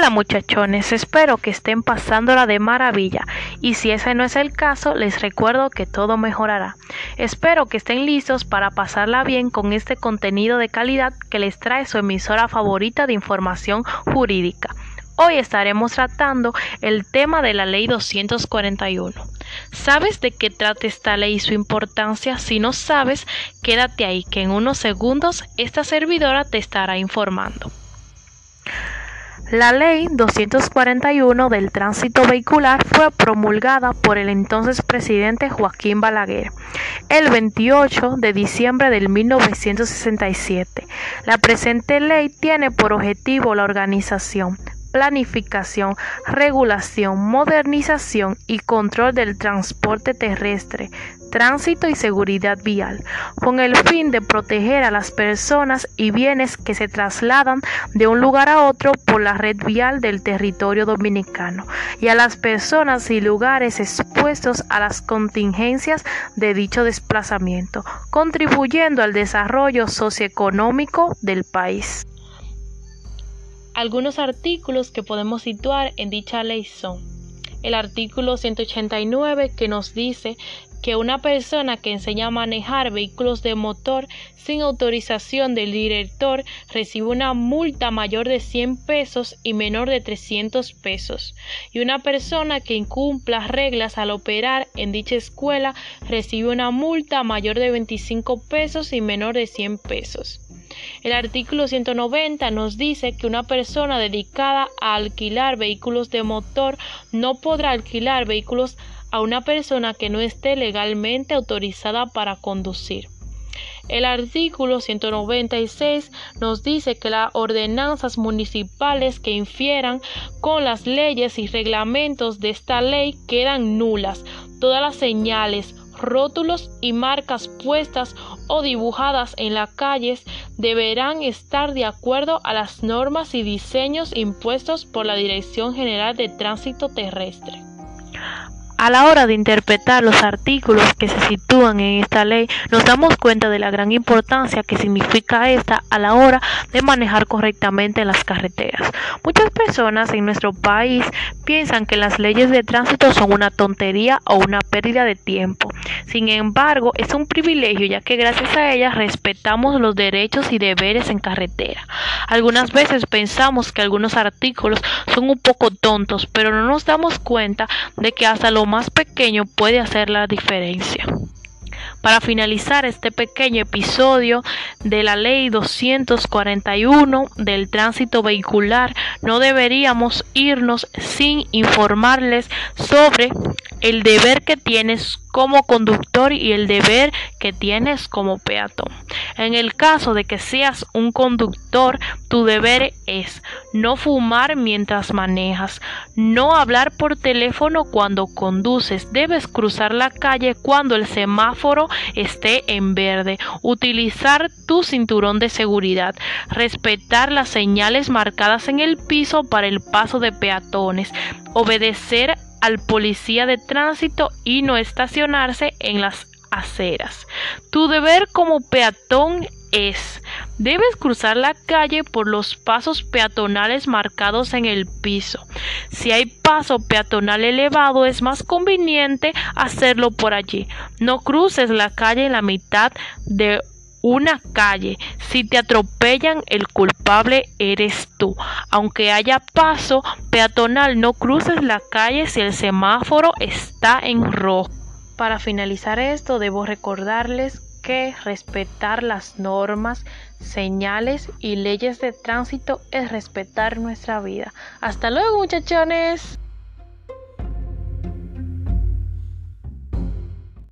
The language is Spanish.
Hola muchachones, espero que estén pasándola de maravilla y si ese no es el caso, les recuerdo que todo mejorará. Espero que estén listos para pasarla bien con este contenido de calidad que les trae su emisora favorita de información jurídica. Hoy estaremos tratando el tema de la ley 241. ¿Sabes de qué trata esta ley y su importancia? Si no sabes, quédate ahí que en unos segundos esta servidora te estará informando. La Ley 241 del Tránsito Vehicular fue promulgada por el entonces presidente Joaquín Balaguer el 28 de diciembre de 1967. La presente ley tiene por objetivo la organización, planificación, regulación, modernización y control del transporte terrestre, tránsito y seguridad vial, con el fin de proteger a las personas y bienes que se trasladan de un lugar a otro por la red vial del territorio dominicano y a las personas y lugares expuestos a las contingencias de dicho desplazamiento, contribuyendo al desarrollo socioeconómico del país. Algunos artículos que podemos situar en dicha ley son el artículo 189 que nos dice que una persona que enseña a manejar vehículos de motor sin autorización del director recibe una multa mayor de 100 pesos y menor de 300 pesos. Y una persona que incumpla reglas al operar en dicha escuela recibe una multa mayor de 25 pesos y menor de 100 pesos. El artículo 190 nos dice que una persona dedicada a alquilar vehículos de motor no podrá alquilar vehículos a una persona que no esté legalmente autorizada para conducir. El artículo 196 nos dice que las ordenanzas municipales que infieran con las leyes y reglamentos de esta ley quedan nulas. Todas las señales, rótulos y marcas puestas o dibujadas en las calles deberán estar de acuerdo a las normas y diseños impuestos por la Dirección General de Tránsito Terrestre. A la hora de interpretar los artículos que se sitúan en esta ley, nos damos cuenta de la gran importancia que significa esta a la hora de manejar correctamente las carreteras. Muchas personas en nuestro país piensan que las leyes de tránsito son una tontería o una pérdida de tiempo. Sin embargo, es un privilegio ya que gracias a ellas respetamos los derechos y deberes en carretera. Algunas veces pensamos que algunos artículos son un poco tontos, pero no nos damos cuenta de que hasta lo más pequeño puede hacer la diferencia. Para finalizar este pequeño episodio de la ley 241 del tránsito vehicular, no deberíamos irnos sin informarles sobre el deber que tienes como conductor y el deber que tienes como peatón. En el caso de que seas un conductor, tu deber es no fumar mientras manejas, no hablar por teléfono cuando conduces, debes cruzar la calle cuando el semáforo esté en verde, utilizar tu cinturón de seguridad, respetar las señales marcadas en el piso para el paso de peatones, obedecer al policía de tránsito y no estacionarse en las aceras. Tu deber como peatón es, debes cruzar la calle por los pasos peatonales marcados en el piso. Si hay paso peatonal elevado, es más conveniente hacerlo por allí. No cruces la calle en la mitad de una calle. Si te atropellan, el culpable eres tú. Aunque haya paso peatonal, no cruces la calle si el semáforo está en rojo. Para finalizar esto, debo recordarles que respetar las normas, señales y leyes de tránsito es respetar nuestra vida. Hasta luego muchachones.